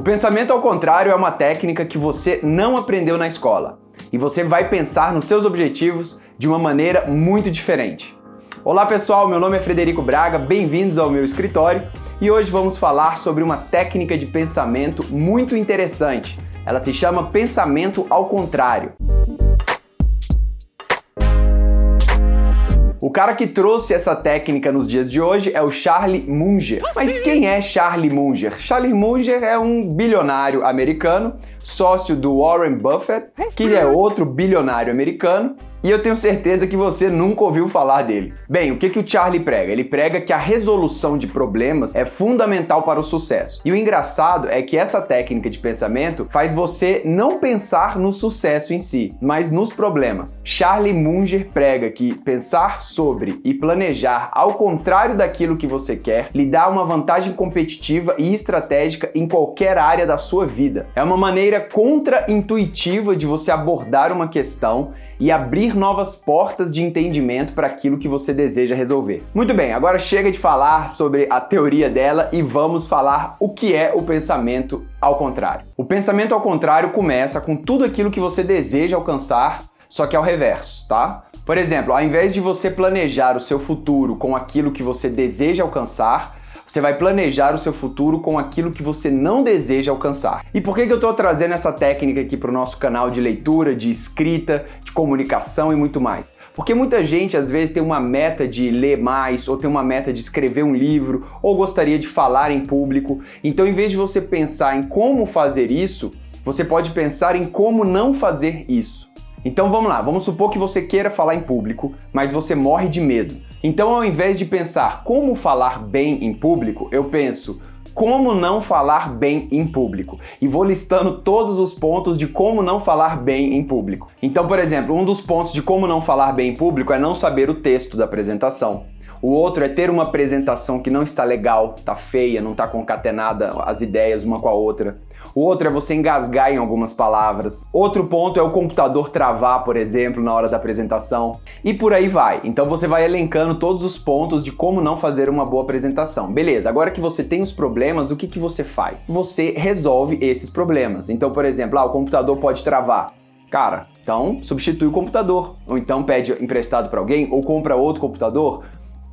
O pensamento ao contrário é uma técnica que você não aprendeu na escola e você vai pensar nos seus objetivos de uma maneira muito diferente. Olá pessoal, meu nome é Frederico Braga, bem-vindos ao meu escritório e hoje vamos falar sobre uma técnica de pensamento muito interessante. Ela se chama pensamento ao contrário. O cara que trouxe essa técnica nos dias de hoje é o Charlie Munger. Mas quem é Charlie Munger? Charlie Munger é um bilionário americano, sócio do Warren Buffett, que é outro bilionário americano, e eu tenho certeza que você nunca ouviu falar dele. Bem, o que, que o Charlie prega? Ele prega que a resolução de problemas é fundamental para o sucesso. E o engraçado é que essa técnica de pensamento faz você não pensar no sucesso em si, mas nos problemas. Charlie Munger prega que pensar sobre e planejar ao contrário daquilo que você quer lhe dá uma vantagem competitiva e estratégica em qualquer área da sua vida. É uma maneira contra-intuitiva de você abordar uma questão e abrir novas portas de entendimento para aquilo que você deseja resolver. Muito bem, agora chega de falar sobre a teoria dela e vamos falar o que é o pensamento ao contrário. O pensamento ao contrário começa com tudo aquilo que você deseja alcançar, só que ao reverso, tá? Por exemplo, ao invés de você planejar o seu futuro com aquilo que você deseja alcançar, você vai planejar o seu futuro com aquilo que você não deseja alcançar. E por que, eu estou trazendo essa técnica aqui para o nosso canal de leitura, de escrita, de comunicação e muito mais? Porque muita gente às vezes tem uma meta de ler mais, ou tem uma meta de escrever um livro, ou gostaria de falar em público. Então, em vez de você pensar em como fazer isso, você pode pensar em como não fazer isso. Então vamos lá, vamos supor que você queira falar em público, mas você morre de medo. Então, ao invés de pensar como falar bem em público, eu penso como não falar bem em público. E vou listando todos os pontos de como não falar bem em público. Então, por exemplo, um dos pontos de como não falar bem em público é não saber o texto da apresentação. O outro é ter uma apresentação que não está legal, está feia, não está concatenada as ideias uma com a outra. O outro é você engasgar em algumas palavras. Outro ponto é o computador travar, por exemplo, na hora da apresentação. E por aí vai. Então você vai elencando todos os pontos de como não fazer uma boa apresentação. Beleza, agora que você tem os problemas, o que, que você faz? Você resolve esses problemas. Então, por exemplo, ah, o computador pode travar. Cara, então substitui o computador. Ou então pede emprestado para alguém, ou compra outro computador,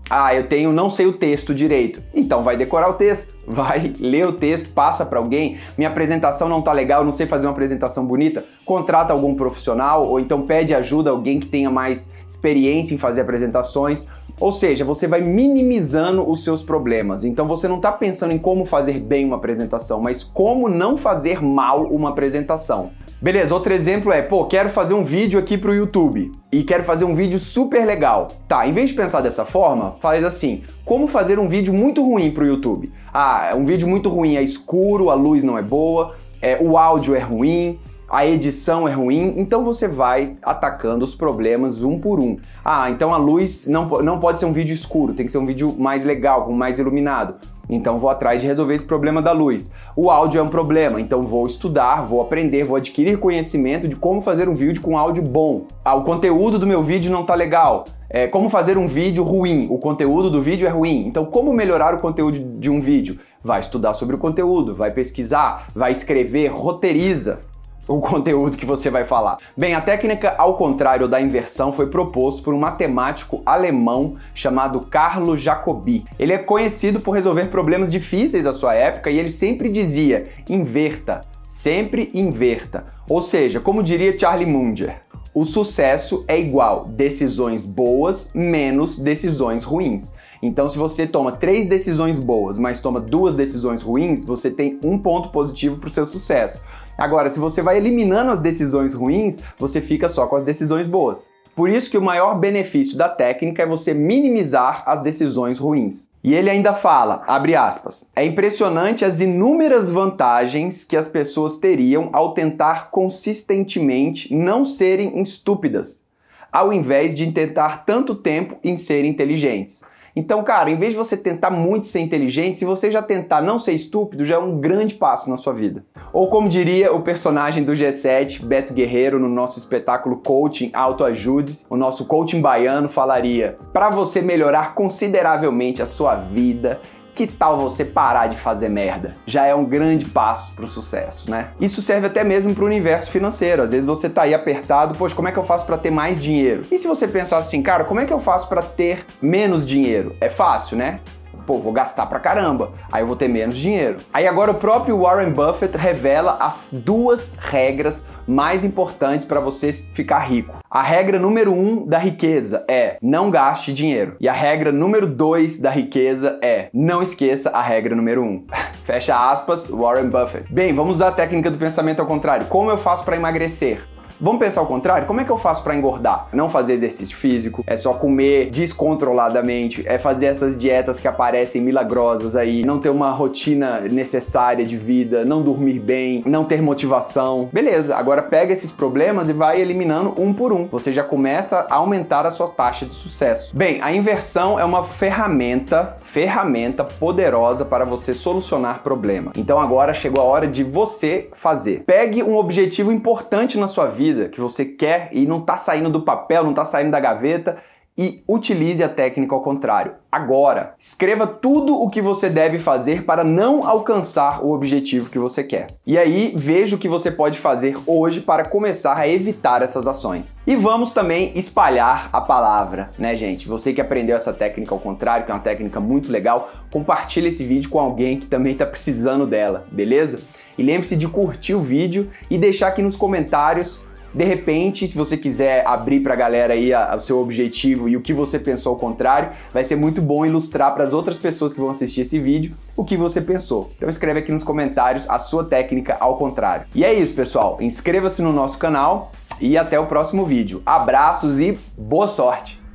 ah, eu tenho, não sei o texto direito. Então vai decorar o texto, vai ler o texto, passa para alguém. Minha apresentação não tá legal, não sei fazer uma apresentação bonita. Contrata algum profissional ou então pede ajuda a alguém que tenha mais experiência em fazer apresentações. Ou seja, você vai minimizando os seus problemas. Então você não está pensando em como fazer bem uma apresentação, mas como não fazer mal uma apresentação. Beleza, outro exemplo é, pô, quero fazer um vídeo aqui pro YouTube e quero fazer um vídeo super legal. Tá, em vez de pensar dessa forma, faz assim: como fazer um vídeo muito ruim pro YouTube? Ah, um vídeo muito ruim é escuro, a luz não é boa, é, o áudio é ruim, a edição é ruim, então você vai atacando os problemas um por um. Ah, então a luz não, não pode ser um vídeo escuro, tem que ser um vídeo mais legal, com mais iluminado. Então vou atrás de resolver esse problema da luz. O áudio é um problema, então vou estudar, vou aprender, vou adquirir conhecimento de como fazer um vídeo com áudio bom. Ah, o conteúdo do meu vídeo não tá legal. É, como fazer um vídeo ruim? O conteúdo do vídeo é ruim. Então, como melhorar o conteúdo de um vídeo? Vai estudar sobre o conteúdo, vai pesquisar, vai escrever, roteiriza o conteúdo que você vai falar. Bem, a técnica ao contrário da inversão foi proposto por um matemático alemão chamado Carlo Jacobi. Ele é conhecido por resolver problemas difíceis à sua época e ele sempre dizia: inverta, sempre inverta. Ou seja, como diria Charlie Munger, o sucesso é igual decisões boas menos decisões ruins. Então, se você toma três decisões boas, mas toma duas decisões ruins, você tem um ponto positivo para o seu sucesso. Agora, se você vai eliminando as decisões ruins, você fica só com as decisões boas. Por isso que o maior benefício da técnica é você minimizar as decisões ruins. E ele ainda fala, abre aspas, é impressionante as inúmeras vantagens que as pessoas teriam ao tentar consistentemente não serem estúpidas, ao invés de tentar tanto tempo em ser inteligentes. Então, cara, em vez de você tentar muito ser inteligente, se você já tentar não ser estúpido, já é um grande passo na sua vida. Ou como diria o personagem do G7, Beto Guerreiro, no nosso espetáculo Coaching Autoajude, o nosso coaching baiano falaria: para você melhorar consideravelmente a sua vida, que tal você parar de fazer merda? Já é um grande passo para o sucesso, né? Isso serve até mesmo para o universo financeiro. Às vezes você tá aí apertado, poxa, como é que eu faço para ter mais dinheiro? E se você pensar assim, cara, como é que eu faço para ter menos dinheiro? É fácil, né? Pô, vou gastar pra caramba, aí eu vou ter menos dinheiro. Aí agora o próprio Warren Buffett revela as duas regras mais importantes para você ficar rico. A regra número um da riqueza é não gaste dinheiro. E a regra número dois da riqueza é não esqueça a regra número um. Fecha aspas, Warren Buffett. Bem, vamos usar a técnica do pensamento ao contrário. Como eu faço para emagrecer? Vamos pensar ao contrário? Como é que eu faço para engordar? Não fazer exercício físico, é só comer descontroladamente, é fazer essas dietas que aparecem milagrosas aí, não ter uma rotina necessária de vida, não dormir bem, não ter motivação. Beleza, agora pega esses problemas e vai eliminando um por um. Você já começa a aumentar a sua taxa de sucesso. Bem, a inversão é uma ferramenta, ferramenta poderosa para você solucionar problemas. Então agora chegou a hora de você fazer. Pegue um objetivo importante na sua vida vida que você quer e não está saindo do papel, não está saindo da gaveta e utilize a técnica ao contrário. Agora, escreva tudo o que você deve fazer para não alcançar o objetivo que você quer. E aí, veja o que você pode fazer hoje para começar a evitar essas ações. E vamos também espalhar a palavra, né, gente? Você que aprendeu essa técnica ao contrário, que é uma técnica muito legal, compartilhe esse vídeo com alguém que também está precisando dela, beleza? E lembre-se de curtir o vídeo e deixar aqui nos comentários de repente, se você quiser abrir para a galera aí o seu objetivo e o que você pensou ao contrário, vai ser muito bom ilustrar para as outras pessoas que vão assistir esse vídeo o que você pensou. Então escreve aqui nos comentários a sua técnica ao contrário. E é isso, pessoal. Inscreva-se no nosso canal e até o próximo vídeo. Abraços e boa sorte!